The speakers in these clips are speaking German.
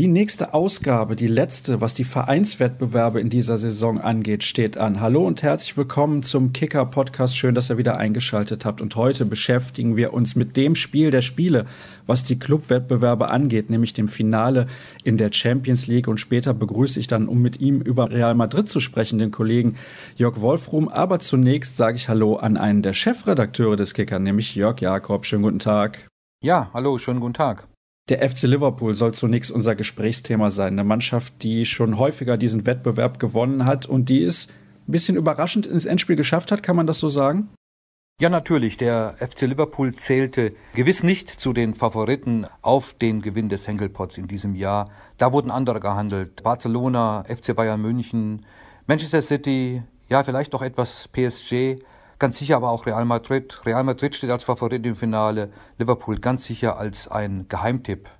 Die nächste Ausgabe, die letzte, was die Vereinswettbewerbe in dieser Saison angeht, steht an. Hallo und herzlich willkommen zum Kicker Podcast. Schön, dass ihr wieder eingeschaltet habt. Und heute beschäftigen wir uns mit dem Spiel der Spiele, was die Clubwettbewerbe angeht, nämlich dem Finale in der Champions League. Und später begrüße ich dann, um mit ihm über Real Madrid zu sprechen, den Kollegen Jörg Wolfrum. Aber zunächst sage ich Hallo an einen der Chefredakteure des Kicker, nämlich Jörg Jakob. Schönen guten Tag. Ja, hallo, schönen guten Tag. Der FC Liverpool soll zunächst unser Gesprächsthema sein. Eine Mannschaft, die schon häufiger diesen Wettbewerb gewonnen hat und die es ein bisschen überraschend ins Endspiel geschafft hat, kann man das so sagen? Ja, natürlich. Der FC Liverpool zählte gewiss nicht zu den Favoriten auf den Gewinn des Henkelpots in diesem Jahr. Da wurden andere gehandelt. Barcelona, FC Bayern München, Manchester City, ja, vielleicht auch etwas PSG. Ganz sicher aber auch Real Madrid. Real Madrid steht als Favorit im Finale. Liverpool ganz sicher als ein Geheimtipp.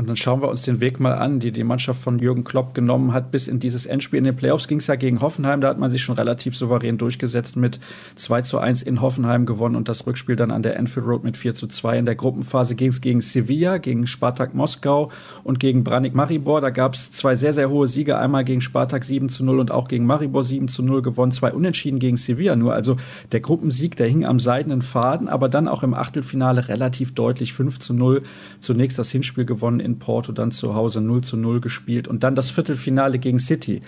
Und dann schauen wir uns den Weg mal an, die die Mannschaft von Jürgen Klopp genommen hat bis in dieses Endspiel. In den Playoffs ging es ja gegen Hoffenheim, da hat man sich schon relativ souverän durchgesetzt mit 2 zu 1 in Hoffenheim gewonnen und das Rückspiel dann an der Enfield Road mit 4 zu 2. In der Gruppenphase ging es gegen Sevilla, gegen Spartak Moskau und gegen Branik Maribor. Da gab es zwei sehr, sehr hohe Siege, einmal gegen Spartak 7 zu 0 und auch gegen Maribor 7 zu 0 gewonnen, zwei Unentschieden gegen Sevilla nur. Also der Gruppensieg, der hing am seidenen Faden, aber dann auch im Achtelfinale relativ deutlich 5 zu 0. Zunächst das Hinspiel gewonnen in Porto, dann zu Hause 0 zu 0 gespielt und dann das Viertelfinale gegen City.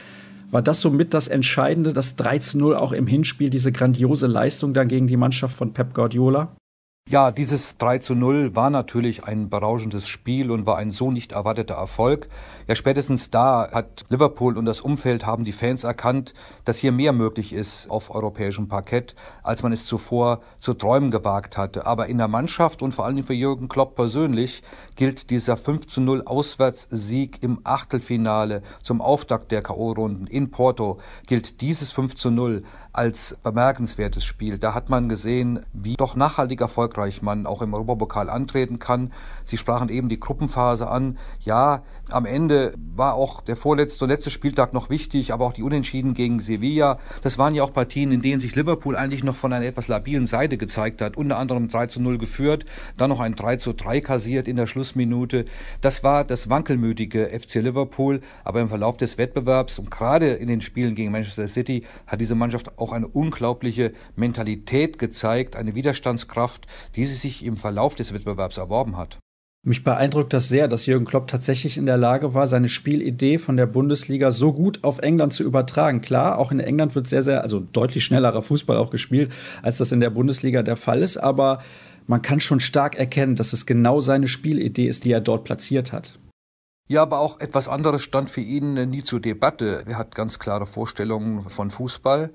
War das somit das Entscheidende, das 3 zu 0 auch im Hinspiel, diese grandiose Leistung dann gegen die Mannschaft von Pep Guardiola? Ja, dieses 3 zu 0 war natürlich ein berauschendes Spiel und war ein so nicht erwarteter Erfolg. Ja, spätestens da hat Liverpool und das Umfeld haben die Fans erkannt, dass hier mehr möglich ist auf europäischem Parkett, als man es zuvor zu träumen gewagt hatte. Aber in der Mannschaft und vor allem für Jürgen Klopp persönlich gilt dieser 5 zu 0 Auswärtssieg im Achtelfinale zum Auftakt der K.O.-Runden in Porto, gilt dieses 5 zu 0 als bemerkenswertes Spiel. Da hat man gesehen, wie doch nachhaltig erfolgreich man auch im Europapokal antreten kann. Sie sprachen eben die Gruppenphase an. Ja, am Ende war auch der vorletzte und letzte Spieltag noch wichtig, aber auch die Unentschieden gegen Sevilla. Das waren ja auch Partien, in denen sich Liverpool eigentlich noch von einer etwas labilen Seite gezeigt hat. Unter anderem 3 zu 0 geführt, dann noch ein 3 zu 3 kassiert in der Schlussminute. Das war das wankelmütige FC Liverpool, aber im Verlauf des Wettbewerbs und gerade in den Spielen gegen Manchester City hat diese Mannschaft auch eine unglaubliche Mentalität gezeigt, eine Widerstandskraft, die sie sich im Verlauf des Wettbewerbs erworben hat. Mich beeindruckt das sehr, dass Jürgen Klopp tatsächlich in der Lage war, seine Spielidee von der Bundesliga so gut auf England zu übertragen. Klar, auch in England wird sehr, sehr, also deutlich schnellerer Fußball auch gespielt, als das in der Bundesliga der Fall ist. Aber man kann schon stark erkennen, dass es genau seine Spielidee ist, die er dort platziert hat. Ja, aber auch etwas anderes stand für ihn nie zur Debatte. Er hat ganz klare Vorstellungen von Fußball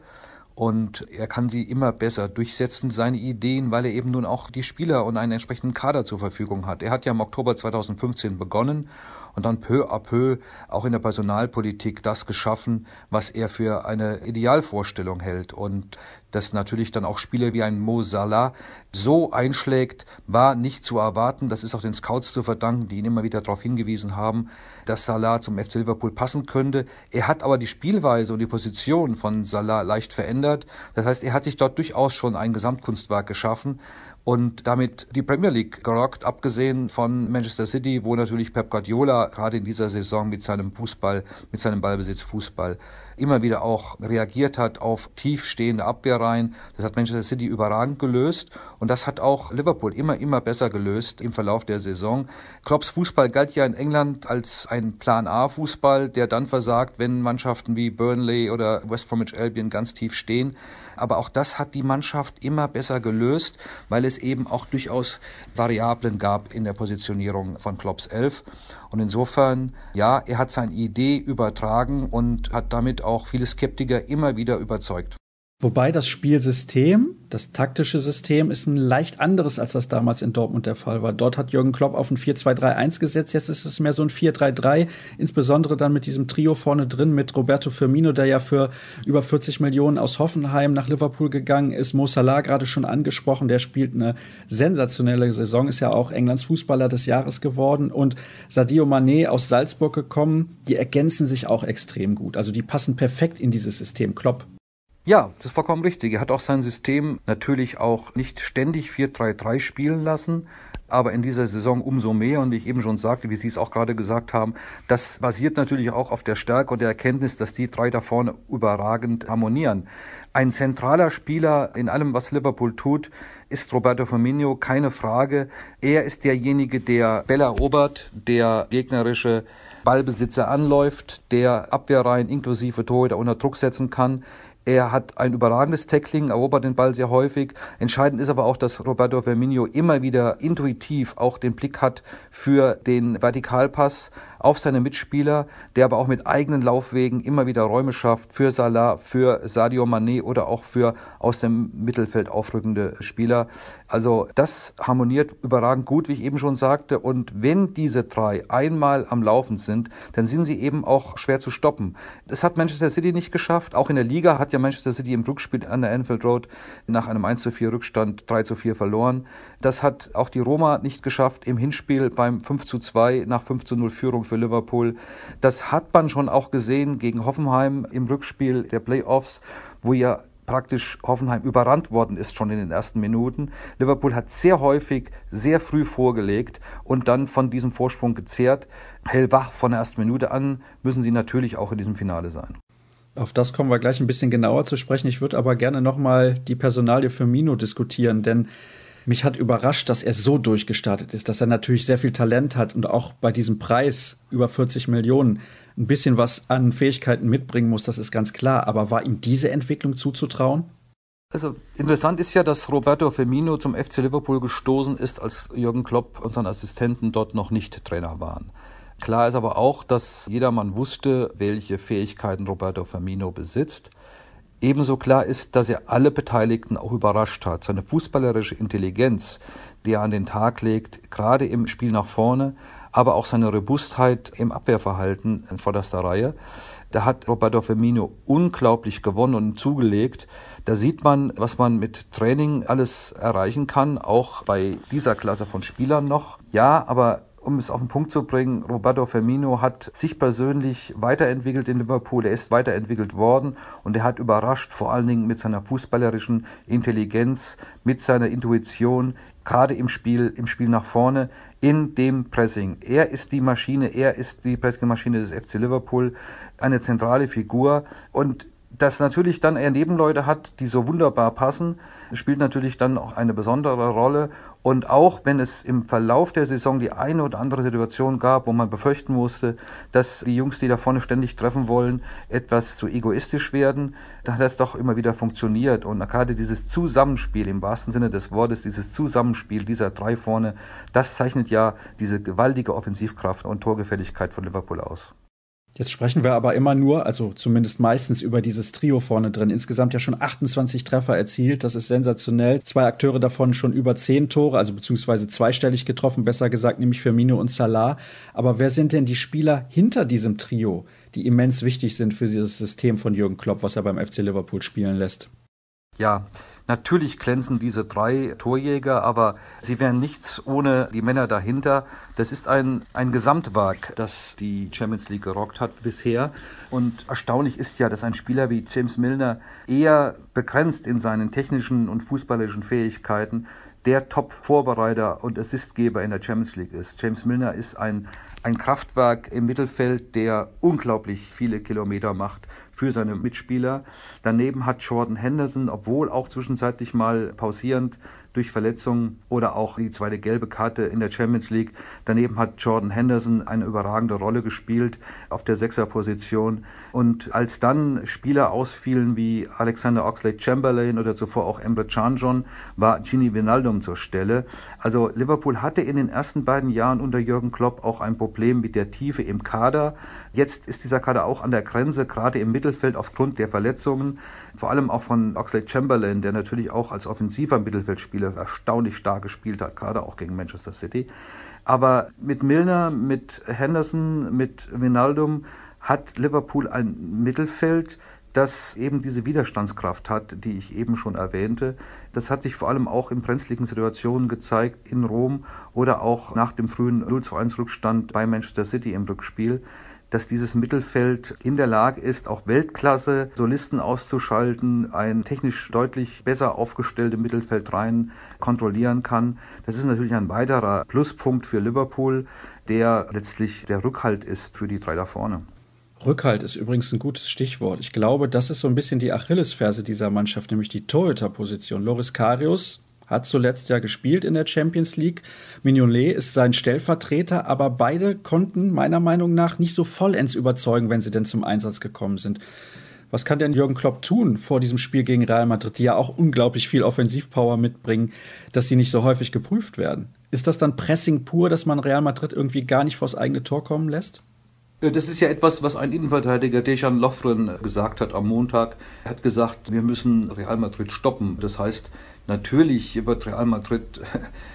und er kann sie immer besser durchsetzen, seine Ideen, weil er eben nun auch die Spieler und einen entsprechenden Kader zur Verfügung hat. Er hat ja im Oktober 2015 begonnen und dann peu à peu auch in der Personalpolitik das geschaffen, was er für eine Idealvorstellung hält. Und dass natürlich dann auch Spieler wie ein Mo Salah so einschlägt, war nicht zu erwarten. Das ist auch den Scouts zu verdanken, die ihn immer wieder darauf hingewiesen haben, dass Salah zum FC Liverpool passen könnte. Er hat aber die Spielweise und die Position von Salah leicht verändert. Das heißt, er hat sich dort durchaus schon ein Gesamtkunstwerk geschaffen und damit die Premier League gerockt, abgesehen von Manchester City, wo natürlich Pep Guardiola gerade in dieser Saison mit seinem Fußball, mit seinem Ballbesitz Fußball immer wieder auch reagiert hat auf tiefstehende Abwehrreihen. Das hat Manchester City überragend gelöst und das hat auch Liverpool immer, immer besser gelöst im Verlauf der Saison. Klopps Fußball galt ja in England als ein Plan A Fußball, der dann versagt, wenn Mannschaften wie Burnley oder West Bromwich Albion ganz tief stehen. Aber auch das hat die Mannschaft immer besser gelöst, weil es eben auch durchaus Variablen gab in der Positionierung von Klopps Elf. Und insofern, ja, er hat seine Idee übertragen und hat damit auch viele Skeptiker immer wieder überzeugt. Wobei das Spielsystem, das taktische System, ist ein leicht anderes, als das damals in Dortmund der Fall war. Dort hat Jürgen Klopp auf ein 4-2-3-1 gesetzt, jetzt ist es mehr so ein 4-3-3, insbesondere dann mit diesem Trio vorne drin, mit Roberto Firmino, der ja für über 40 Millionen aus Hoffenheim nach Liverpool gegangen ist. Mo Salah gerade schon angesprochen, der spielt eine sensationelle Saison, ist ja auch Englands Fußballer des Jahres geworden. Und Sadio Mané aus Salzburg gekommen, die ergänzen sich auch extrem gut. Also die passen perfekt in dieses System Klopp. Ja, das ist vollkommen richtig. Er hat auch sein System natürlich auch nicht ständig 4-3-3 spielen lassen, aber in dieser Saison umso mehr. Und wie ich eben schon sagte, wie Sie es auch gerade gesagt haben, das basiert natürlich auch auf der Stärke und der Erkenntnis, dass die drei da vorne überragend harmonieren. Ein zentraler Spieler in allem, was Liverpool tut, ist Roberto Firmino, keine Frage. Er ist derjenige, der Bälle erobert, der gegnerische Ballbesitzer anläuft, der Abwehrreihen inklusive Torhüter unter Druck setzen kann. Er hat ein überragendes Tackling, erobert den Ball sehr häufig. Entscheidend ist aber auch, dass Roberto Firmino immer wieder intuitiv auch den Blick hat für den Vertikalpass auf seine Mitspieler, der aber auch mit eigenen Laufwegen immer wieder Räume schafft für Salah, für Sadio Mané oder auch für aus dem Mittelfeld aufrückende Spieler. Also das harmoniert überragend gut, wie ich eben schon sagte. Und wenn diese drei einmal am Laufen sind, dann sind sie eben auch schwer zu stoppen. Das hat Manchester City nicht geschafft. Auch in der Liga hat ja Manchester City im Rückspiel an der Anfield Road nach einem 1 zu 4 Rückstand 3 zu 4 verloren. Das hat auch die Roma nicht geschafft im Hinspiel beim 5 zu 2 nach 5 zu 0 Führung für Liverpool. Das hat man schon auch gesehen gegen Hoffenheim im Rückspiel der Playoffs, wo ja praktisch Hoffenheim überrannt worden ist schon in den ersten Minuten. Liverpool hat sehr häufig sehr früh vorgelegt und dann von diesem Vorsprung gezehrt. Hellwach von der ersten Minute an müssen sie natürlich auch in diesem Finale sein. Auf das kommen wir gleich ein bisschen genauer zu sprechen. Ich würde aber gerne nochmal die Personalie für Mino diskutieren, denn mich hat überrascht, dass er so durchgestartet ist, dass er natürlich sehr viel Talent hat und auch bei diesem Preis über 40 Millionen ein bisschen was an Fähigkeiten mitbringen muss, das ist ganz klar. Aber war ihm diese Entwicklung zuzutrauen? Also interessant ist ja, dass Roberto Firmino zum FC Liverpool gestoßen ist, als Jürgen Klopp und seine Assistenten dort noch nicht Trainer waren. Klar ist aber auch, dass jedermann wusste, welche Fähigkeiten Roberto Firmino besitzt. Ebenso klar ist, dass er alle Beteiligten auch überrascht hat. Seine fußballerische Intelligenz, die er an den Tag legt, gerade im Spiel nach vorne, aber auch seine Robustheit im Abwehrverhalten in vorderster Reihe. Da hat Roberto Firmino unglaublich gewonnen und zugelegt. Da sieht man, was man mit Training alles erreichen kann, auch bei dieser Klasse von Spielern noch. Ja, aber um es auf den Punkt zu bringen, Roberto Firmino hat sich persönlich weiterentwickelt in Liverpool. Er ist weiterentwickelt worden und er hat überrascht, vor allen Dingen mit seiner fußballerischen Intelligenz, mit seiner Intuition, gerade im Spiel, im Spiel nach vorne, in dem Pressing. Er ist die Maschine, er ist die Pressingmaschine des FC Liverpool, eine zentrale Figur und dass natürlich dann er Nebenleute hat, die so wunderbar passen, spielt natürlich dann auch eine besondere Rolle. Und auch wenn es im Verlauf der Saison die eine oder andere Situation gab, wo man befürchten musste, dass die Jungs, die da vorne ständig treffen wollen, etwas zu egoistisch werden, da hat das doch immer wieder funktioniert. Und gerade dieses Zusammenspiel im wahrsten Sinne des Wortes, dieses Zusammenspiel dieser drei vorne, das zeichnet ja diese gewaltige Offensivkraft und Torgefälligkeit von Liverpool aus. Jetzt sprechen wir aber immer nur, also zumindest meistens über dieses Trio vorne drin. Insgesamt ja schon 28 Treffer erzielt. Das ist sensationell. Zwei Akteure davon schon über zehn Tore, also beziehungsweise zweistellig getroffen, besser gesagt, nämlich Firmino und Salah. Aber wer sind denn die Spieler hinter diesem Trio, die immens wichtig sind für dieses System von Jürgen Klopp, was er beim FC Liverpool spielen lässt? Ja, Natürlich glänzen diese drei Torjäger, aber sie wären nichts ohne die Männer dahinter. Das ist ein, ein Gesamtwerk, das die Champions League gerockt hat bisher. Und erstaunlich ist ja, dass ein Spieler wie James Milner eher begrenzt in seinen technischen und fußballerischen Fähigkeiten der Top-Vorbereiter und Assistgeber in der Champions League ist. James Milner ist ein, ein Kraftwerk im Mittelfeld, der unglaublich viele Kilometer macht für seine Mitspieler. Daneben hat Jordan Henderson, obwohl auch zwischenzeitlich mal pausierend durch Verletzungen oder auch die zweite gelbe Karte in der Champions League. Daneben hat Jordan Henderson eine überragende Rolle gespielt auf der Sechserposition. Und als dann Spieler ausfielen wie Alexander Oxlade-Chamberlain oder zuvor auch Emre Can war Gini Wijnaldum zur Stelle. Also Liverpool hatte in den ersten beiden Jahren unter Jürgen Klopp auch ein Problem mit der Tiefe im Kader. Jetzt ist dieser Kader auch an der Grenze, gerade im Mittelfeld aufgrund der Verletzungen, vor allem auch von Oxlade Chamberlain, der natürlich auch als offensiver Mittelfeldspieler erstaunlich stark gespielt hat, gerade auch gegen Manchester City. Aber mit Milner, mit Henderson, mit Wijnaldum hat Liverpool ein Mittelfeld, das eben diese Widerstandskraft hat, die ich eben schon erwähnte. Das hat sich vor allem auch in brenzligen Situationen gezeigt in Rom oder auch nach dem frühen 0 zu 1 Rückstand bei Manchester City im Rückspiel. Dass dieses Mittelfeld in der Lage ist, auch Weltklasse Solisten auszuschalten, ein technisch deutlich besser aufgestellte Mittelfeld rein kontrollieren kann. Das ist natürlich ein weiterer Pluspunkt für Liverpool, der letztlich der Rückhalt ist für die drei da vorne. Rückhalt ist übrigens ein gutes Stichwort. Ich glaube, das ist so ein bisschen die Achillesferse dieser Mannschaft, nämlich die Torhüterposition. Loris Karius hat zuletzt ja gespielt in der Champions League. Mignolet ist sein Stellvertreter, aber beide konnten meiner Meinung nach nicht so vollends überzeugen, wenn sie denn zum Einsatz gekommen sind. Was kann denn Jürgen Klopp tun vor diesem Spiel gegen Real Madrid, die ja auch unglaublich viel Offensivpower mitbringen, dass sie nicht so häufig geprüft werden? Ist das dann Pressing pur, dass man Real Madrid irgendwie gar nicht vors eigene Tor kommen lässt? Äh, das ist ja etwas, was ein Innenverteidiger Dejan Lovren gesagt hat am Montag. Er hat gesagt, wir müssen Real Madrid stoppen. Das heißt, natürlich wird Real Madrid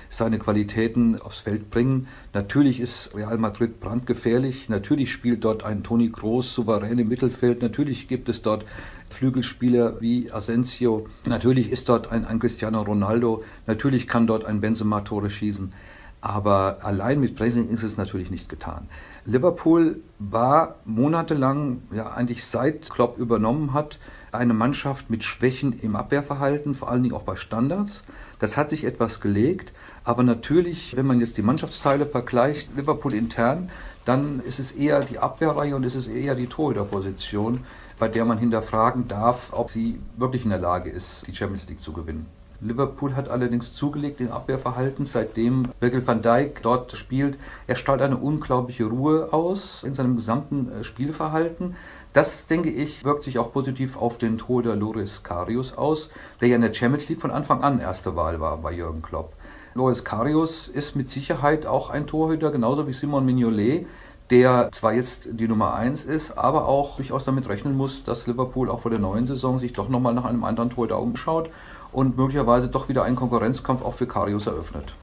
seine Qualitäten aufs Feld bringen. Natürlich ist Real Madrid brandgefährlich. Natürlich spielt dort ein Toni Kroos souverän im Mittelfeld. Natürlich gibt es dort Flügelspieler wie Asensio. Natürlich ist dort ein, ein Cristiano Ronaldo. Natürlich kann dort ein Benzema Tore schießen. Aber allein mit Pressing ist es natürlich nicht getan. Liverpool war monatelang, ja eigentlich seit Klopp übernommen hat, eine Mannschaft mit Schwächen im Abwehrverhalten, vor allen Dingen auch bei Standards. Das hat sich etwas gelegt, aber natürlich, wenn man jetzt die Mannschaftsteile vergleicht, Liverpool intern, dann ist es eher die Abwehrreihe und ist es eher die Torhüterposition, bei der man hinterfragen darf, ob sie wirklich in der Lage ist, die Champions League zu gewinnen. Liverpool hat allerdings zugelegt im Abwehrverhalten, seitdem Virgil van Dijk dort spielt. Er strahlt eine unglaubliche Ruhe aus in seinem gesamten äh, Spielverhalten. Das, denke ich, wirkt sich auch positiv auf den Torhüter Loris Karius aus, der ja in der Champions League von Anfang an erste Wahl war bei Jürgen Klopp. Loris Karius ist mit Sicherheit auch ein Torhüter, genauso wie Simon Mignolet, der zwar jetzt die Nummer 1 ist, aber auch durchaus damit rechnen muss, dass Liverpool auch vor der neuen Saison sich doch nochmal nach einem anderen Torhüter umschaut und möglicherweise doch wieder einen Konkurrenzkampf auch für Karius eröffnet.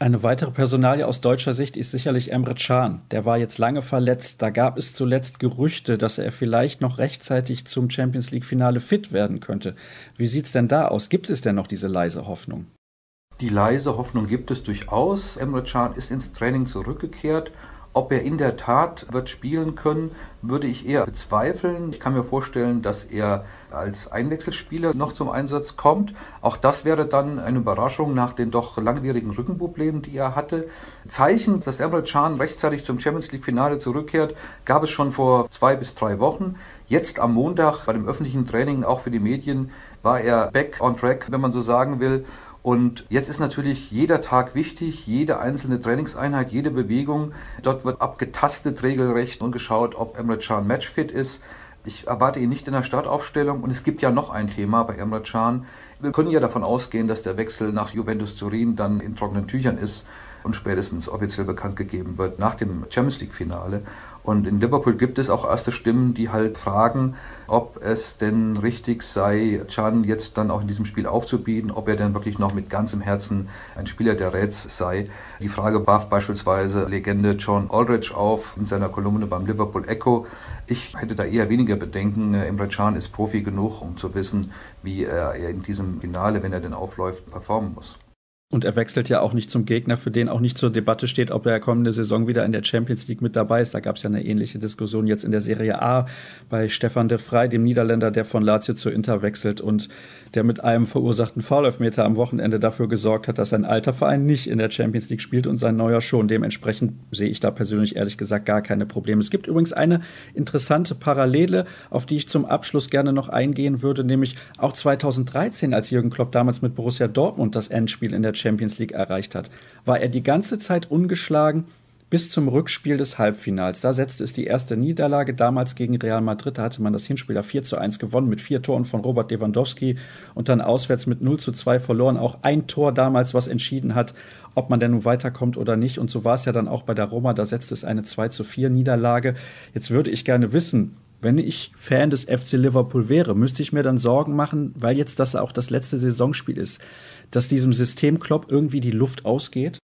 Eine weitere Personalie aus deutscher Sicht ist sicherlich Emre Can. Der war jetzt lange verletzt. Da gab es zuletzt Gerüchte, dass er vielleicht noch rechtzeitig zum Champions League-Finale fit werden könnte. Wie sieht es denn da aus? Gibt es denn noch diese leise Hoffnung? Die leise Hoffnung gibt es durchaus. Emre Can ist ins Training zurückgekehrt ob er in der Tat wird spielen können, würde ich eher bezweifeln. Ich kann mir vorstellen, dass er als Einwechselspieler noch zum Einsatz kommt. Auch das wäre dann eine Überraschung nach den doch langwierigen Rückenproblemen, die er hatte. Zeichen, dass Emre Can rechtzeitig zum Champions League Finale zurückkehrt, gab es schon vor zwei bis drei Wochen. Jetzt am Montag bei dem öffentlichen Training, auch für die Medien, war er back on track, wenn man so sagen will. Und jetzt ist natürlich jeder Tag wichtig, jede einzelne Trainingseinheit, jede Bewegung. Dort wird abgetastet regelrecht und geschaut, ob Emre Can matchfit ist. Ich erwarte ihn nicht in der Startaufstellung. Und es gibt ja noch ein Thema bei Emre Can. Wir können ja davon ausgehen, dass der Wechsel nach Juventus Turin dann in trockenen Tüchern ist und spätestens offiziell bekannt gegeben wird nach dem Champions League Finale. Und in Liverpool gibt es auch erste Stimmen, die halt fragen, ob es denn richtig sei, Can jetzt dann auch in diesem Spiel aufzubieten, ob er denn wirklich noch mit ganzem Herzen ein Spieler der Reds sei. Die Frage warf beispielsweise Legende John Aldridge auf in seiner Kolumne beim Liverpool Echo. Ich hätte da eher weniger Bedenken. Emre Can ist Profi genug, um zu wissen, wie er in diesem Finale, wenn er denn aufläuft, performen muss. Und er wechselt ja auch nicht zum Gegner, für den auch nicht zur Debatte steht, ob er kommende Saison wieder in der Champions League mit dabei ist. Da gab es ja eine ähnliche Diskussion jetzt in der Serie A bei Stefan de Vrij, dem Niederländer, der von Lazio zu Inter wechselt und der mit einem verursachten Foulelfmeter am Wochenende dafür gesorgt hat, dass sein alter Verein nicht in der Champions League spielt und sein neuer schon. Dementsprechend sehe ich da persönlich ehrlich gesagt gar keine Probleme. Es gibt übrigens eine interessante Parallele, auf die ich zum Abschluss gerne noch eingehen würde, nämlich auch 2013, als Jürgen Klopp damals mit Borussia Dortmund das Endspiel in der Champions League erreicht hat, war er die ganze Zeit ungeschlagen bis zum Rückspiel des Halbfinals. Da setzte es die erste Niederlage damals gegen Real Madrid. Da hatte man das Hinspiel 4 zu 1 gewonnen mit vier Toren von Robert Lewandowski und dann auswärts mit 0 zu 2 verloren. Auch ein Tor damals, was entschieden hat, ob man denn nun weiterkommt oder nicht. Und so war es ja dann auch bei der Roma. Da setzte es eine 2 zu 4 Niederlage. Jetzt würde ich gerne wissen, wenn ich Fan des FC Liverpool wäre, müsste ich mir dann Sorgen machen, weil jetzt das auch das letzte Saisonspiel ist, dass diesem System Klopp irgendwie die Luft ausgeht?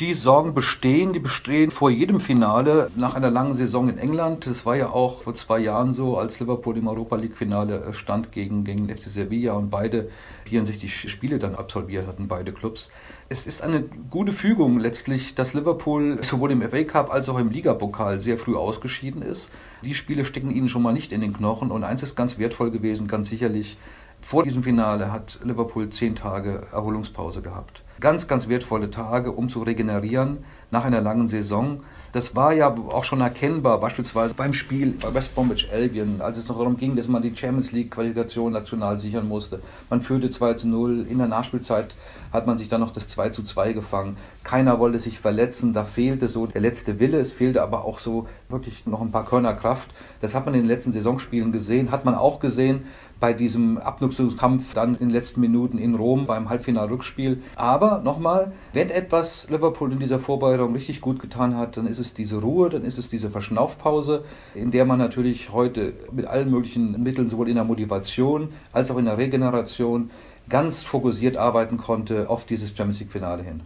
Die Sorgen bestehen, die bestehen vor jedem Finale nach einer langen Saison in England. Das war ja auch vor zwei Jahren so, als Liverpool im Europa League Finale stand gegen, gegen FC Sevilla und beide 64 Spiele dann absolviert hatten, beide Clubs. Es ist eine gute Fügung letztlich, dass Liverpool sowohl im FA Cup als auch im Ligapokal sehr früh ausgeschieden ist. Die Spiele stecken ihnen schon mal nicht in den Knochen und eins ist ganz wertvoll gewesen, ganz sicherlich. Vor diesem Finale hat Liverpool zehn Tage Erholungspause gehabt ganz, ganz wertvolle Tage, um zu regenerieren nach einer langen Saison. Das war ja auch schon erkennbar, beispielsweise beim Spiel bei West Bromwich Albion, als es noch darum ging, dass man die Champions League Qualifikation national sichern musste. Man führte 2 zu 0, in der Nachspielzeit hat man sich dann noch das 2 zu 2 gefangen. Keiner wollte sich verletzen, da fehlte so der letzte Wille, es fehlte aber auch so wirklich noch ein paar Körner Kraft. Das hat man in den letzten Saisonspielen gesehen, hat man auch gesehen, bei diesem Abnutzungskampf dann in den letzten Minuten in Rom beim Halbfinal-Rückspiel. Aber nochmal, wenn etwas Liverpool in dieser Vorbereitung richtig gut getan hat, dann ist es diese Ruhe, dann ist es diese Verschnaufpause, in der man natürlich heute mit allen möglichen Mitteln, sowohl in der Motivation als auch in der Regeneration, ganz fokussiert arbeiten konnte auf dieses Champions League-Finale hin.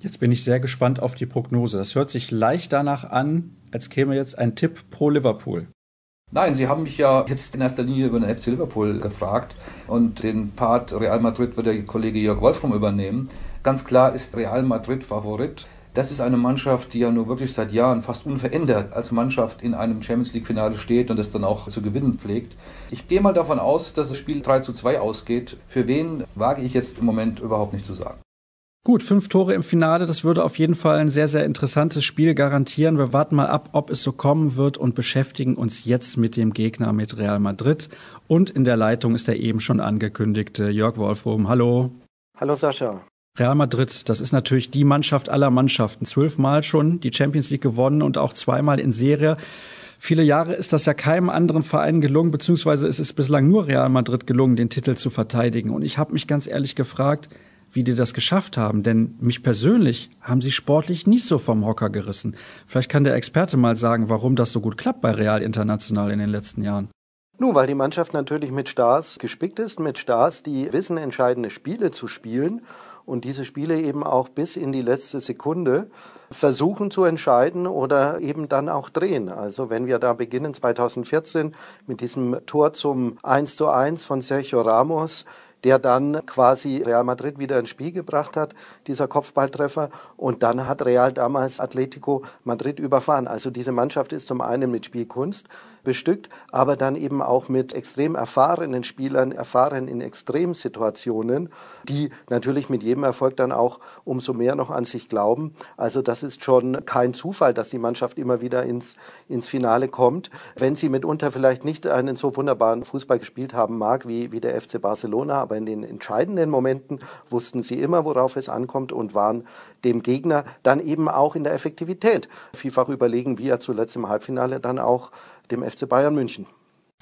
Jetzt bin ich sehr gespannt auf die Prognose. Das hört sich leicht danach an, als käme jetzt ein Tipp pro Liverpool. Nein, Sie haben mich ja jetzt in erster Linie über den FC Liverpool gefragt und den Part Real Madrid wird der Kollege Jörg Wolfram übernehmen. Ganz klar ist Real Madrid Favorit. Das ist eine Mannschaft, die ja nur wirklich seit Jahren fast unverändert als Mannschaft in einem Champions League Finale steht und es dann auch zu gewinnen pflegt. Ich gehe mal davon aus, dass das Spiel 3 zu 2 ausgeht. Für wen wage ich jetzt im Moment überhaupt nicht zu sagen. Gut, fünf Tore im Finale, das würde auf jeden Fall ein sehr, sehr interessantes Spiel garantieren. Wir warten mal ab, ob es so kommen wird und beschäftigen uns jetzt mit dem Gegner, mit Real Madrid. Und in der Leitung ist der eben schon angekündigte Jörg Wolfrom. Hallo. Hallo Sascha. Real Madrid, das ist natürlich die Mannschaft aller Mannschaften. Zwölfmal schon die Champions League gewonnen und auch zweimal in Serie. Viele Jahre ist das ja keinem anderen Verein gelungen, beziehungsweise ist es bislang nur Real Madrid gelungen, den Titel zu verteidigen. Und ich habe mich ganz ehrlich gefragt, wie die das geschafft haben. Denn mich persönlich haben sie sportlich nicht so vom Hocker gerissen. Vielleicht kann der Experte mal sagen, warum das so gut klappt bei Real International in den letzten Jahren. Nun, weil die Mannschaft natürlich mit Stars gespickt ist, mit Stars, die wissen, entscheidende Spiele zu spielen und diese Spiele eben auch bis in die letzte Sekunde versuchen zu entscheiden oder eben dann auch drehen. Also wenn wir da beginnen 2014 mit diesem Tor zum 1 zu 1 von Sergio Ramos, der dann quasi Real Madrid wieder ins Spiel gebracht hat, dieser Kopfballtreffer. Und dann hat Real damals Atletico Madrid überfahren. Also diese Mannschaft ist zum einen mit Spielkunst, bestückt, aber dann eben auch mit extrem erfahrenen Spielern, erfahren in Extremsituationen, die natürlich mit jedem Erfolg dann auch umso mehr noch an sich glauben. Also das ist schon kein Zufall, dass die Mannschaft immer wieder ins, ins Finale kommt. Wenn sie mitunter vielleicht nicht einen so wunderbaren Fußball gespielt haben mag wie, wie der FC Barcelona, aber in den entscheidenden Momenten wussten sie immer, worauf es ankommt und waren dem Gegner dann eben auch in der Effektivität vielfach überlegen, wie er zuletzt im Halbfinale dann auch dem FC Bayern München.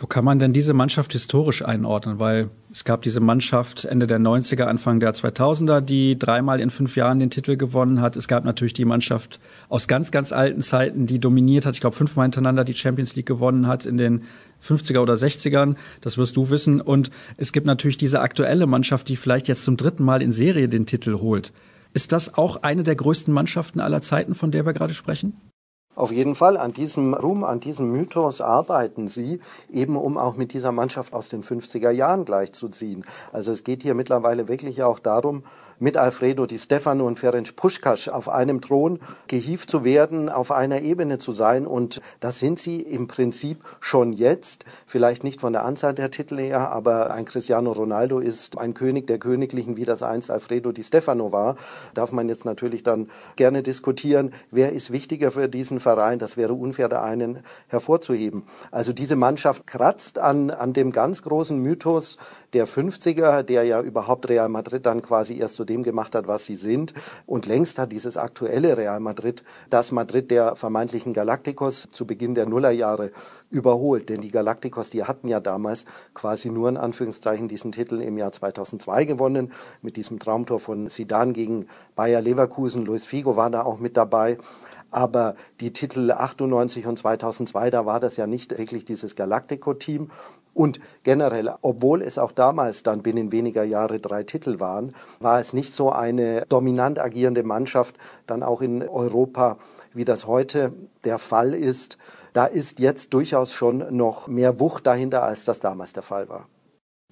Wo kann man denn diese Mannschaft historisch einordnen? Weil es gab diese Mannschaft Ende der 90er, Anfang der 2000er, die dreimal in fünf Jahren den Titel gewonnen hat. Es gab natürlich die Mannschaft aus ganz, ganz alten Zeiten, die dominiert hat. Ich glaube, fünfmal hintereinander die Champions League gewonnen hat in den 50er oder 60ern. Das wirst du wissen. Und es gibt natürlich diese aktuelle Mannschaft, die vielleicht jetzt zum dritten Mal in Serie den Titel holt. Ist das auch eine der größten Mannschaften aller Zeiten, von der wir gerade sprechen? Auf jeden Fall, an diesem Ruhm, an diesem Mythos arbeiten sie, eben um auch mit dieser Mannschaft aus den 50er Jahren gleichzuziehen. Also es geht hier mittlerweile wirklich auch darum, mit Alfredo Di Stefano und Ferenc Puschkasch auf einem Thron gehievt zu werden, auf einer Ebene zu sein. Und das sind sie im Prinzip schon jetzt. Vielleicht nicht von der Anzahl der Titel her, aber ein Cristiano Ronaldo ist ein König der Königlichen, wie das einst Alfredo Di Stefano war. Darf man jetzt natürlich dann gerne diskutieren, wer ist wichtiger für diesen Verein. Das wäre unfair, da einen hervorzuheben. Also diese Mannschaft kratzt an, an dem ganz großen Mythos der 50er, der ja überhaupt Real Madrid dann quasi erst zu dem gemacht hat, was sie sind. Und längst hat dieses aktuelle Real Madrid das Madrid der vermeintlichen Galacticos zu Beginn der Nullerjahre überholt. Denn die Galacticos, die hatten ja damals quasi nur in Anführungszeichen diesen Titel im Jahr 2002 gewonnen, mit diesem Traumtor von Sidan gegen Bayer Leverkusen. Luis Figo war da auch mit dabei. Aber die Titel 98 und 2002, da war das ja nicht wirklich dieses Galactico-Team. Und generell, obwohl es auch damals dann binnen weniger Jahre drei Titel waren, war es nicht so eine dominant agierende Mannschaft dann auch in Europa, wie das heute der Fall ist. Da ist jetzt durchaus schon noch mehr Wucht dahinter, als das damals der Fall war.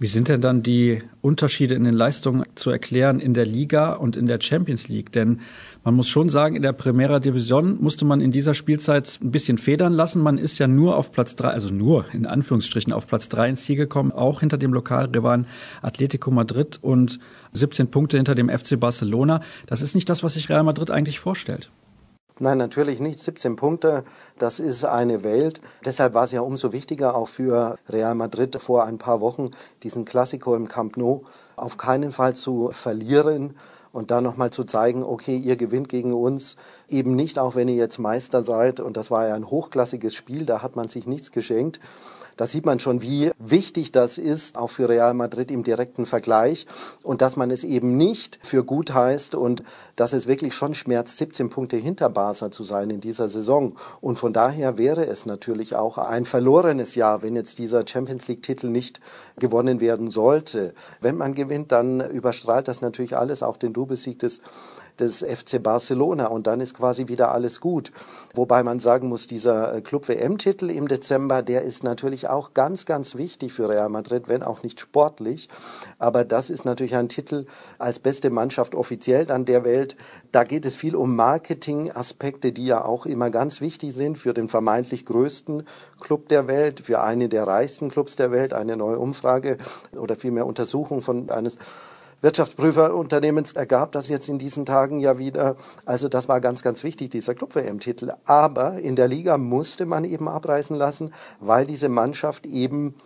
Wie sind denn dann die Unterschiede in den Leistungen zu erklären in der Liga und in der Champions League? Denn man muss schon sagen, in der Primera Division musste man in dieser Spielzeit ein bisschen federn lassen. Man ist ja nur auf Platz drei, also nur in Anführungsstrichen auf Platz drei ins Ziel gekommen, auch hinter dem Lokalrivalen Atletico Madrid und 17 Punkte hinter dem FC Barcelona. Das ist nicht das, was sich Real Madrid eigentlich vorstellt. Nein, natürlich nicht. 17 Punkte, das ist eine Welt. Deshalb war es ja umso wichtiger auch für Real Madrid vor ein paar Wochen, diesen Klassiko im Camp Nou auf keinen Fall zu verlieren und da nochmal zu zeigen, okay, ihr gewinnt gegen uns eben nicht, auch wenn ihr jetzt Meister seid. Und das war ja ein hochklassiges Spiel, da hat man sich nichts geschenkt. Da sieht man schon, wie wichtig das ist, auch für Real Madrid im direkten Vergleich und dass man es eben nicht für gut heißt und dass es wirklich schon schmerzt, 17 Punkte hinter Barca zu sein in dieser Saison. Und von daher wäre es natürlich auch ein verlorenes Jahr, wenn jetzt dieser Champions League-Titel nicht gewonnen werden sollte. Wenn man gewinnt, dann überstrahlt das natürlich alles, auch den Doublesieg des des FC Barcelona und dann ist quasi wieder alles gut. Wobei man sagen muss, dieser äh, Club WM-Titel im Dezember, der ist natürlich auch ganz, ganz wichtig für Real Madrid, wenn auch nicht sportlich. Aber das ist natürlich ein Titel als beste Mannschaft offiziell dann der Welt. Da geht es viel um Marketing-Aspekte, die ja auch immer ganz wichtig sind für den vermeintlich größten Club der Welt, für einen der reichsten Clubs der Welt. Eine neue Umfrage oder vielmehr Untersuchung von eines Wirtschaftsprüferunternehmens ergab das jetzt in diesen Tagen ja wieder. Also das war ganz, ganz wichtig, dieser Club-WM-Titel. Aber in der Liga musste man eben abreißen lassen, weil diese Mannschaft eben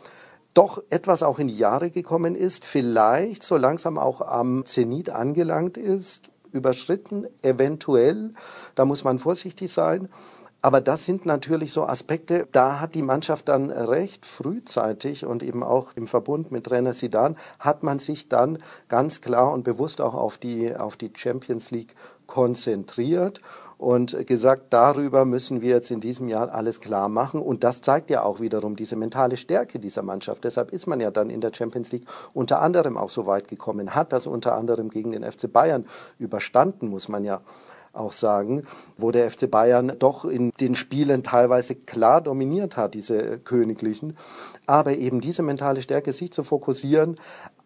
doch etwas auch in die Jahre gekommen ist, vielleicht so langsam auch am Zenit angelangt ist, überschritten, eventuell. Da muss man vorsichtig sein. Aber das sind natürlich so Aspekte, da hat die Mannschaft dann recht frühzeitig und eben auch im Verbund mit Trainer Sidan hat man sich dann ganz klar und bewusst auch auf die, auf die Champions League konzentriert und gesagt, darüber müssen wir jetzt in diesem Jahr alles klar machen. Und das zeigt ja auch wiederum diese mentale Stärke dieser Mannschaft. Deshalb ist man ja dann in der Champions League unter anderem auch so weit gekommen, hat das unter anderem gegen den FC Bayern überstanden, muss man ja auch sagen, wo der FC Bayern doch in den Spielen teilweise klar dominiert hat, diese Königlichen. Aber eben diese mentale Stärke, sich zu fokussieren,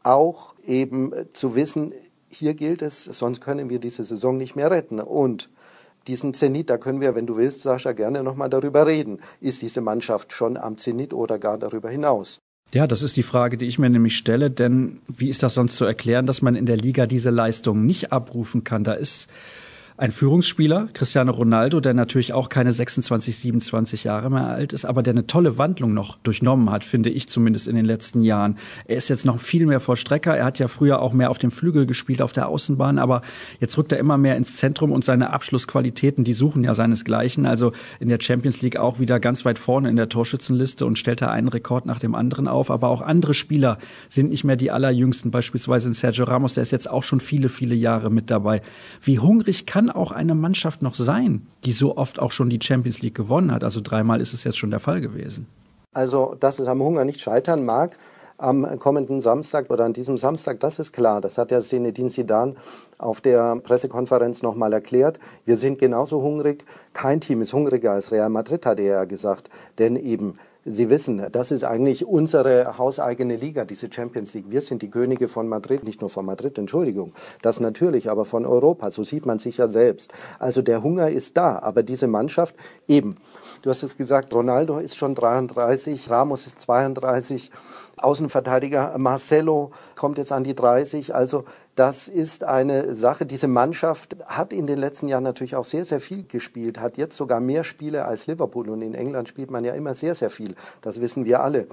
auch eben zu wissen, hier gilt es, sonst können wir diese Saison nicht mehr retten. Und diesen Zenit, da können wir, wenn du willst, Sascha, gerne nochmal darüber reden. Ist diese Mannschaft schon am Zenit oder gar darüber hinaus? Ja, das ist die Frage, die ich mir nämlich stelle, denn wie ist das sonst zu erklären, dass man in der Liga diese Leistung nicht abrufen kann? Da ist ein Führungsspieler, Cristiano Ronaldo, der natürlich auch keine 26, 27 Jahre mehr alt ist, aber der eine tolle Wandlung noch durchnommen hat, finde ich zumindest in den letzten Jahren. Er ist jetzt noch viel mehr Vollstrecker. Er hat ja früher auch mehr auf dem Flügel gespielt, auf der Außenbahn, aber jetzt rückt er immer mehr ins Zentrum und seine Abschlussqualitäten, die suchen ja seinesgleichen. Also in der Champions League auch wieder ganz weit vorne in der Torschützenliste und stellt da einen Rekord nach dem anderen auf. Aber auch andere Spieler sind nicht mehr die allerjüngsten, beispielsweise in Sergio Ramos, der ist jetzt auch schon viele, viele Jahre mit dabei. Wie hungrig kann kann auch eine Mannschaft noch sein, die so oft auch schon die Champions League gewonnen hat? Also dreimal ist es jetzt schon der Fall gewesen. Also, dass es am Hunger nicht scheitern mag, am kommenden Samstag oder an diesem Samstag, das ist klar. Das hat ja Zinedine Zidane auf der Pressekonferenz nochmal erklärt. Wir sind genauso hungrig. Kein Team ist hungriger als Real Madrid, hat er ja gesagt. Denn eben Sie wissen, das ist eigentlich unsere hauseigene Liga, diese Champions League. Wir sind die Könige von Madrid, nicht nur von Madrid, Entschuldigung. Das natürlich, aber von Europa. So sieht man sich ja selbst. Also der Hunger ist da, aber diese Mannschaft eben. Du hast es gesagt, Ronaldo ist schon 33, Ramos ist 32, Außenverteidiger Marcelo kommt jetzt an die 30. Also das ist eine Sache. Diese Mannschaft hat in den letzten Jahren natürlich auch sehr, sehr viel gespielt, hat jetzt sogar mehr Spiele als Liverpool. Und in England spielt man ja immer sehr, sehr viel. Das wissen wir alle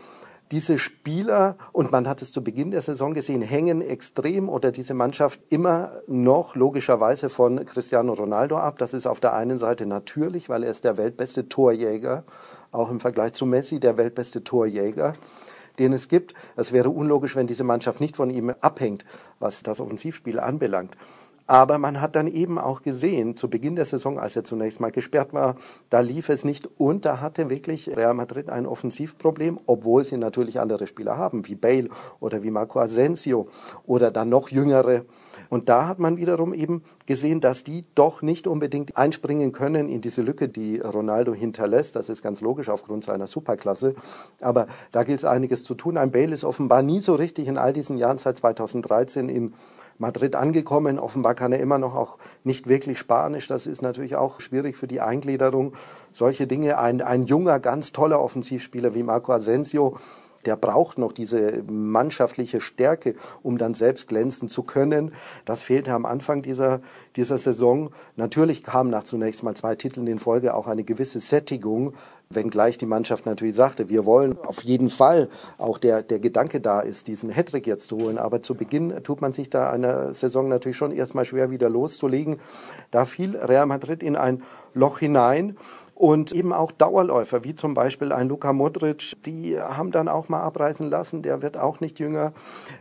diese Spieler, und man hat es zu Beginn der Saison gesehen, hängen extrem oder diese Mannschaft immer noch logischerweise von Cristiano Ronaldo ab. Das ist auf der einen Seite natürlich, weil er ist der weltbeste Torjäger, auch im Vergleich zu Messi der weltbeste Torjäger den es gibt. Es wäre unlogisch, wenn diese Mannschaft nicht von ihm abhängt, was das Offensivspiel anbelangt. Aber man hat dann eben auch gesehen, zu Beginn der Saison, als er zunächst mal gesperrt war, da lief es nicht und da hatte wirklich Real Madrid ein Offensivproblem, obwohl sie natürlich andere Spieler haben, wie Bale oder wie Marco Asensio oder dann noch jüngere. Und da hat man wiederum eben gesehen, dass die doch nicht unbedingt einspringen können in diese Lücke, die Ronaldo hinterlässt. Das ist ganz logisch aufgrund seiner Superklasse. Aber da gilt es einiges zu tun. Ein Bale ist offenbar nie so richtig in all diesen Jahren seit 2013 in Madrid angekommen. Offenbar kann er immer noch auch nicht wirklich Spanisch. Das ist natürlich auch schwierig für die Eingliederung. Solche Dinge. Ein, ein junger, ganz toller Offensivspieler wie Marco Asensio, der braucht noch diese mannschaftliche Stärke, um dann selbst glänzen zu können. Das fehlte am Anfang dieser, dieser Saison. Natürlich kam nach zunächst mal zwei Titeln in Folge auch eine gewisse Sättigung, wenngleich die Mannschaft natürlich sagte, wir wollen auf jeden Fall, auch der, der Gedanke da ist, diesen Hattrick jetzt zu holen. Aber zu Beginn tut man sich da einer Saison natürlich schon erstmal schwer wieder loszulegen. Da fiel Real Madrid in ein Loch hinein. Und eben auch Dauerläufer, wie zum Beispiel ein Luka Modric, die haben dann auch mal abreißen lassen. Der wird auch nicht jünger.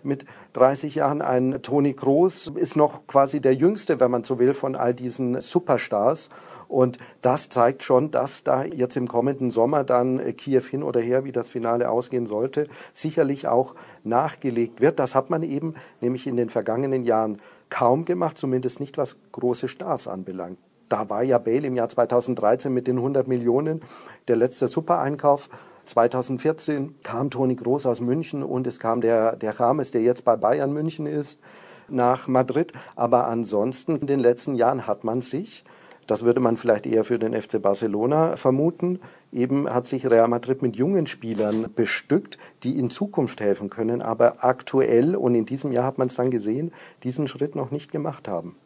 Mit 30 Jahren ein Toni Kroos ist noch quasi der jüngste, wenn man so will, von all diesen Superstars. Und das zeigt schon, dass da jetzt im kommenden Sommer dann Kiew hin oder her, wie das Finale ausgehen sollte, sicherlich auch nachgelegt wird. Das hat man eben nämlich in den vergangenen Jahren kaum gemacht, zumindest nicht was große Stars anbelangt. Da war ja Bale im Jahr 2013 mit den 100 Millionen der letzte Supereinkauf. 2014 kam Toni Groß aus München und es kam der, der Rames, der jetzt bei Bayern München ist, nach Madrid. Aber ansonsten in den letzten Jahren hat man sich, das würde man vielleicht eher für den FC Barcelona vermuten, eben hat sich Real Madrid mit jungen Spielern bestückt, die in Zukunft helfen können, aber aktuell und in diesem Jahr hat man es dann gesehen, diesen Schritt noch nicht gemacht haben.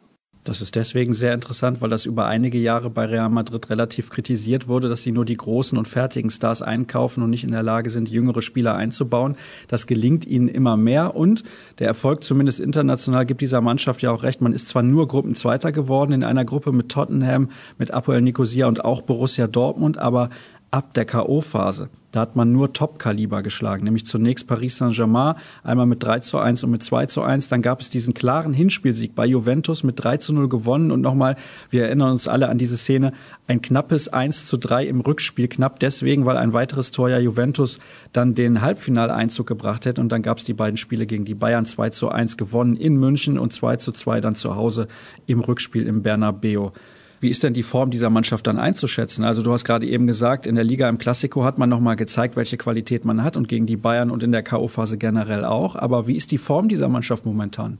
Das ist deswegen sehr interessant, weil das über einige Jahre bei Real Madrid relativ kritisiert wurde, dass sie nur die großen und fertigen Stars einkaufen und nicht in der Lage sind, jüngere Spieler einzubauen. Das gelingt ihnen immer mehr und der Erfolg zumindest international gibt dieser Mannschaft ja auch recht. Man ist zwar nur Gruppenzweiter geworden in einer Gruppe mit Tottenham, mit Apoel Nicosia und auch Borussia Dortmund, aber ab der K.O.-Phase. Da hat man nur Top-Kaliber geschlagen, nämlich zunächst Paris Saint-Germain, einmal mit 3 zu 1 und mit 2 zu 1. Dann gab es diesen klaren Hinspielsieg bei Juventus mit 3 zu 0 gewonnen und nochmal, wir erinnern uns alle an diese Szene, ein knappes 1 zu 3 im Rückspiel. Knapp deswegen, weil ein weiteres Tor ja Juventus dann den Halbfinaleinzug gebracht hätte und dann gab es die beiden Spiele gegen die Bayern 2 zu 1 gewonnen in München und 2 zu 2 dann zu Hause im Rückspiel im Bernabeu. Wie ist denn die Form dieser Mannschaft dann einzuschätzen? Also du hast gerade eben gesagt, in der Liga im Klassiko hat man nochmal gezeigt, welche Qualität man hat und gegen die Bayern und in der K.O.-Phase generell auch. Aber wie ist die Form dieser Mannschaft momentan?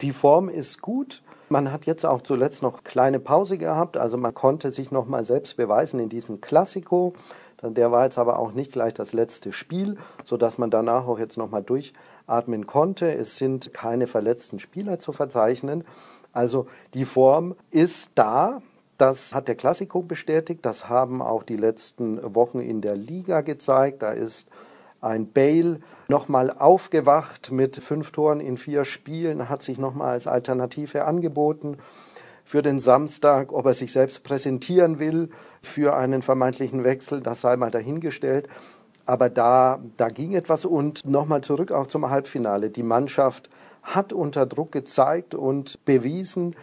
Die Form ist gut. Man hat jetzt auch zuletzt noch kleine Pause gehabt, also man konnte sich noch mal selbst beweisen in diesem Klassiko. Der war jetzt aber auch nicht gleich das letzte Spiel, so dass man danach auch jetzt noch mal durchatmen konnte. Es sind keine verletzten Spieler zu verzeichnen. Also die Form ist da. Das hat der Klassiko bestätigt. Das haben auch die letzten Wochen in der Liga gezeigt. Da ist ein Bale nochmal aufgewacht mit fünf Toren in vier Spielen, hat sich nochmal als Alternative angeboten für den Samstag. Ob er sich selbst präsentieren will für einen vermeintlichen Wechsel, das sei mal dahingestellt. Aber da, da ging etwas und nochmal zurück auch zum Halbfinale. Die Mannschaft hat unter Druck gezeigt und bewiesen,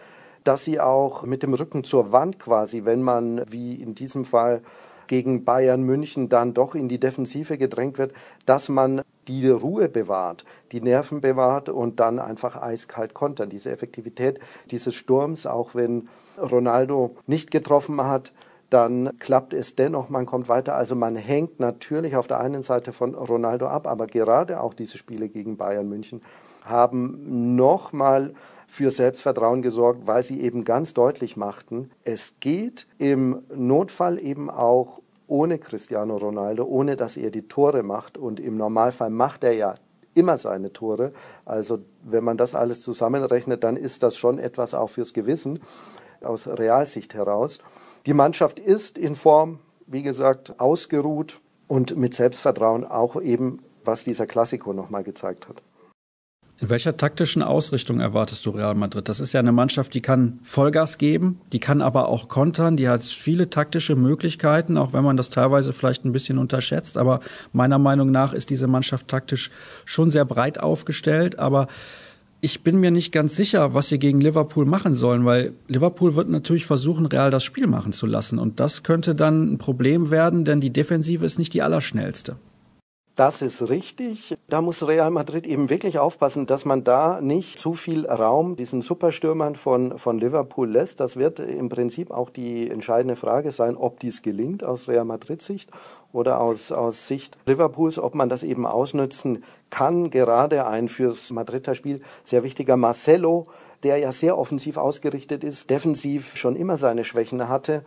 dass sie auch mit dem Rücken zur Wand quasi, wenn man wie in diesem Fall gegen Bayern München dann doch in die Defensive gedrängt wird, dass man die Ruhe bewahrt, die Nerven bewahrt und dann einfach eiskalt kontert. Diese Effektivität dieses Sturms, auch wenn Ronaldo nicht getroffen hat, dann klappt es dennoch, man kommt weiter. Also man hängt natürlich auf der einen Seite von Ronaldo ab, aber gerade auch diese Spiele gegen Bayern München haben nochmal für Selbstvertrauen gesorgt, weil sie eben ganz deutlich machten, es geht im Notfall eben auch ohne Cristiano Ronaldo, ohne dass er die Tore macht. Und im Normalfall macht er ja immer seine Tore. Also wenn man das alles zusammenrechnet, dann ist das schon etwas auch fürs Gewissen aus Realsicht heraus. Die Mannschaft ist in Form, wie gesagt, ausgeruht und mit Selbstvertrauen auch eben, was dieser Klassiko nochmal gezeigt hat. In welcher taktischen Ausrichtung erwartest du Real Madrid? Das ist ja eine Mannschaft, die kann Vollgas geben, die kann aber auch kontern, die hat viele taktische Möglichkeiten, auch wenn man das teilweise vielleicht ein bisschen unterschätzt. Aber meiner Meinung nach ist diese Mannschaft taktisch schon sehr breit aufgestellt. Aber ich bin mir nicht ganz sicher, was sie gegen Liverpool machen sollen, weil Liverpool wird natürlich versuchen, Real das Spiel machen zu lassen. Und das könnte dann ein Problem werden, denn die Defensive ist nicht die allerschnellste. Das ist richtig. Da muss Real Madrid eben wirklich aufpassen, dass man da nicht zu viel Raum diesen Superstürmern von, von Liverpool lässt. Das wird im Prinzip auch die entscheidende Frage sein, ob dies gelingt aus Real Madrid Sicht oder aus, aus Sicht Liverpools, ob man das eben ausnutzen kann. Gerade ein fürs Madrider Spiel sehr wichtiger Marcelo, der ja sehr offensiv ausgerichtet ist, defensiv schon immer seine Schwächen hatte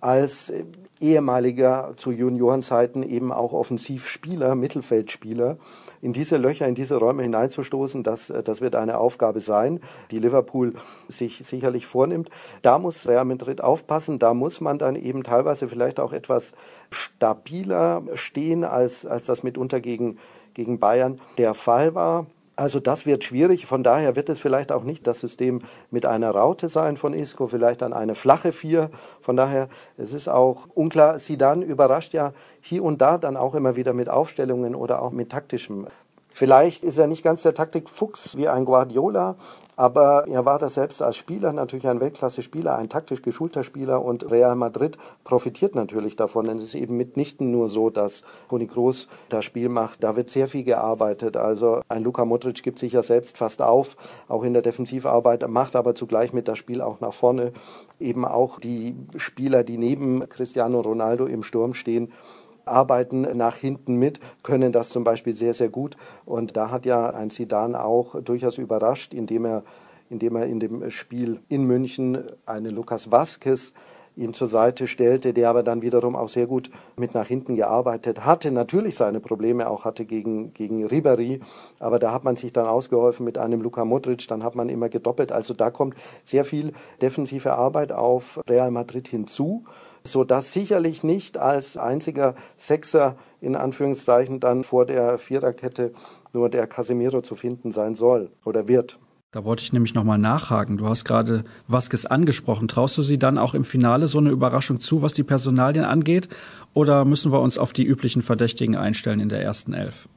als ehemaliger zu Juniorenzeiten eben auch Offensivspieler, Mittelfeldspieler, in diese Löcher, in diese Räume hineinzustoßen, das, das wird eine Aufgabe sein, die Liverpool sich sicherlich vornimmt. Da muss Real Madrid aufpassen, da muss man dann eben teilweise vielleicht auch etwas stabiler stehen, als, als das mitunter gegen, gegen Bayern der Fall war. Also das wird schwierig. Von daher wird es vielleicht auch nicht das System mit einer Raute sein von Isco, vielleicht dann eine flache Vier. Von daher, es ist auch unklar. Sidan überrascht ja hier und da dann auch immer wieder mit Aufstellungen oder auch mit taktischem Vielleicht ist er nicht ganz der Taktikfuchs wie ein Guardiola, aber er war das selbst als Spieler natürlich ein Weltklasse-Spieler, ein taktisch geschulter Spieler und Real Madrid profitiert natürlich davon. Denn es ist eben mitnichten nur so, dass Toni Kroos das Spiel macht. Da wird sehr viel gearbeitet. Also ein Luka Modric gibt sich ja selbst fast auf, auch in der Defensivarbeit, macht aber zugleich mit das Spiel auch nach vorne. Eben auch die Spieler, die neben Cristiano Ronaldo im Sturm stehen, arbeiten nach hinten mit, können das zum Beispiel sehr, sehr gut. Und da hat ja ein Sidan auch durchaus überrascht, indem er, indem er in dem Spiel in München einen Lukas Vasquez ihm zur Seite stellte, der aber dann wiederum auch sehr gut mit nach hinten gearbeitet hatte, natürlich seine Probleme auch hatte gegen, gegen Ribéry, aber da hat man sich dann ausgeholfen mit einem Luka Modric, dann hat man immer gedoppelt, also da kommt sehr viel defensive Arbeit auf Real Madrid hinzu so dass sicherlich nicht als einziger Sechser in Anführungszeichen dann vor der Viererkette nur der Casemiro zu finden sein soll oder wird. Da wollte ich nämlich nochmal nachhaken. Du hast gerade Vasquez angesprochen. Traust du sie dann auch im Finale so eine Überraschung zu, was die Personalien angeht? Oder müssen wir uns auf die üblichen Verdächtigen einstellen in der ersten Elf?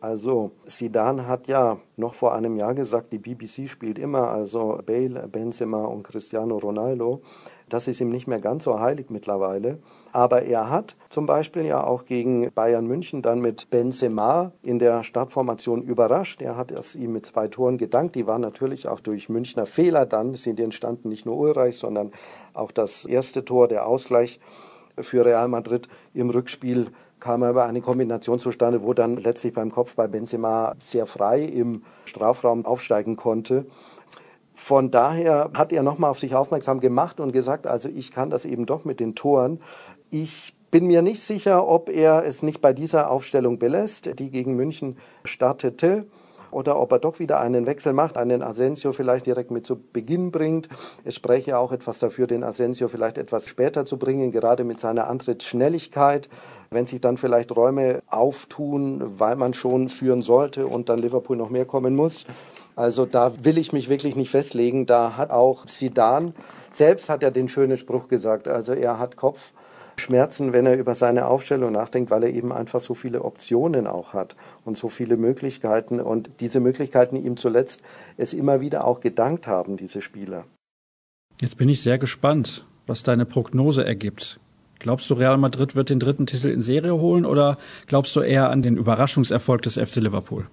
Also, Sidan hat ja noch vor einem Jahr gesagt, die BBC spielt immer, also Bale, Benzema und Cristiano Ronaldo. Das ist ihm nicht mehr ganz so heilig mittlerweile. Aber er hat zum Beispiel ja auch gegen Bayern München dann mit Benzema in der Startformation überrascht. Er hat es ihm mit zwei Toren gedankt. Die waren natürlich auch durch Münchner Fehler dann, sind entstanden nicht nur Ulreich, sondern auch das erste Tor, der Ausgleich für Real Madrid im Rückspiel kam aber eine Kombination zustande, wo dann letztlich beim Kopfball Benzema sehr frei im Strafraum aufsteigen konnte. Von daher hat er nochmal auf sich aufmerksam gemacht und gesagt, also ich kann das eben doch mit den Toren. Ich bin mir nicht sicher, ob er es nicht bei dieser Aufstellung belässt, die gegen München startete oder ob er doch wieder einen Wechsel macht, einen Asensio vielleicht direkt mit zu Beginn bringt. Es spreche auch etwas dafür, den Asensio vielleicht etwas später zu bringen, gerade mit seiner Antrittsschnelligkeit. Wenn sich dann vielleicht Räume auftun, weil man schon führen sollte und dann Liverpool noch mehr kommen muss. Also da will ich mich wirklich nicht festlegen. Da hat auch Sidan selbst hat er den schönen Spruch gesagt. Also er hat Kopf Schmerzen, wenn er über seine Aufstellung nachdenkt, weil er eben einfach so viele Optionen auch hat und so viele Möglichkeiten und diese Möglichkeiten ihm zuletzt es immer wieder auch gedankt haben, diese Spieler. Jetzt bin ich sehr gespannt, was deine Prognose ergibt. Glaubst du, Real Madrid wird den dritten Titel in Serie holen oder glaubst du eher an den Überraschungserfolg des FC Liverpool?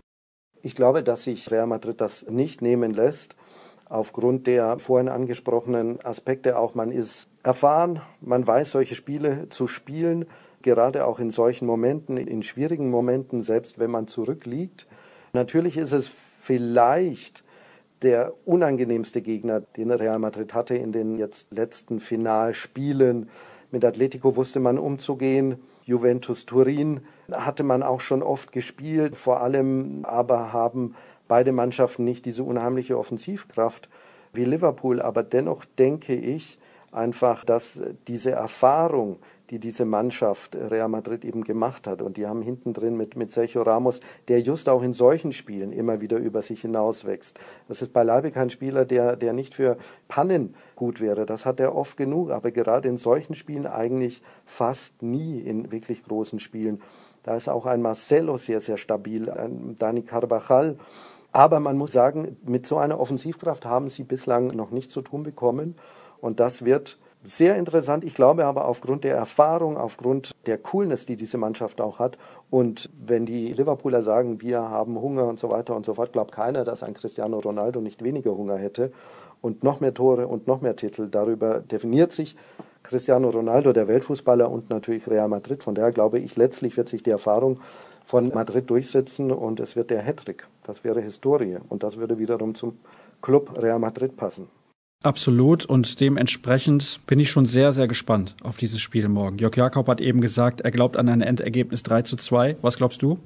Ich glaube, dass sich Real Madrid das nicht nehmen lässt aufgrund der vorhin angesprochenen Aspekte auch, man ist erfahren, man weiß solche Spiele zu spielen, gerade auch in solchen Momenten, in schwierigen Momenten, selbst wenn man zurückliegt. Natürlich ist es vielleicht der unangenehmste Gegner, den Real Madrid hatte in den jetzt letzten Finalspielen. Mit Atletico wusste man umzugehen. Juventus Turin hatte man auch schon oft gespielt. Vor allem aber haben beide Mannschaften nicht diese unheimliche Offensivkraft wie Liverpool. Aber dennoch denke ich einfach, dass diese Erfahrung, die diese Mannschaft Real Madrid eben gemacht hat, und die haben hinten drin mit, mit Sergio Ramos, der just auch in solchen Spielen immer wieder über sich hinauswächst. Das ist beileibe kein Spieler, der, der nicht für Pannen gut wäre. Das hat er oft genug, aber gerade in solchen Spielen eigentlich fast nie in wirklich großen Spielen. Da ist auch ein Marcelo sehr, sehr stabil, ein Dani Carvajal, Aber man muss sagen, mit so einer Offensivkraft haben sie bislang noch nicht zu tun bekommen. Und das wird sehr interessant. Ich glaube aber aufgrund der Erfahrung, aufgrund der Coolness, die diese Mannschaft auch hat. Und wenn die Liverpooler sagen, wir haben Hunger und so weiter und so fort, glaubt keiner, dass ein Cristiano Ronaldo nicht weniger Hunger hätte und noch mehr Tore und noch mehr Titel. Darüber definiert sich Cristiano Ronaldo, der Weltfußballer und natürlich Real Madrid. Von daher glaube ich, letztlich wird sich die Erfahrung von Madrid durchsetzen und es wird der Hattrick. Das wäre Historie und das würde wiederum zum Club Real Madrid passen. Absolut und dementsprechend bin ich schon sehr, sehr gespannt auf dieses Spiel morgen. Jörg Jakob hat eben gesagt, er glaubt an ein Endergebnis 3 zu 2. Was glaubst du?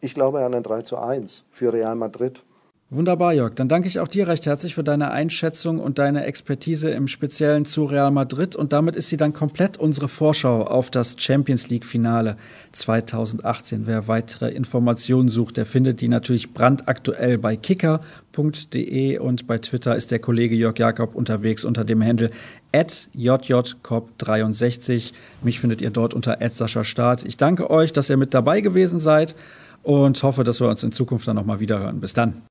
Ich glaube an ein 3 zu 1 für Real Madrid. Wunderbar, Jörg. Dann danke ich auch dir recht herzlich für deine Einschätzung und deine Expertise im Speziellen zu Real Madrid. Und damit ist sie dann komplett unsere Vorschau auf das Champions League Finale 2018. Wer weitere Informationen sucht, der findet die natürlich brandaktuell bei kicker.de und bei Twitter ist der Kollege Jörg Jakob unterwegs unter dem Handle jjcop63. Mich findet ihr dort unter Start. Ich danke euch, dass ihr mit dabei gewesen seid und hoffe, dass wir uns in Zukunft dann nochmal wiederhören. Bis dann.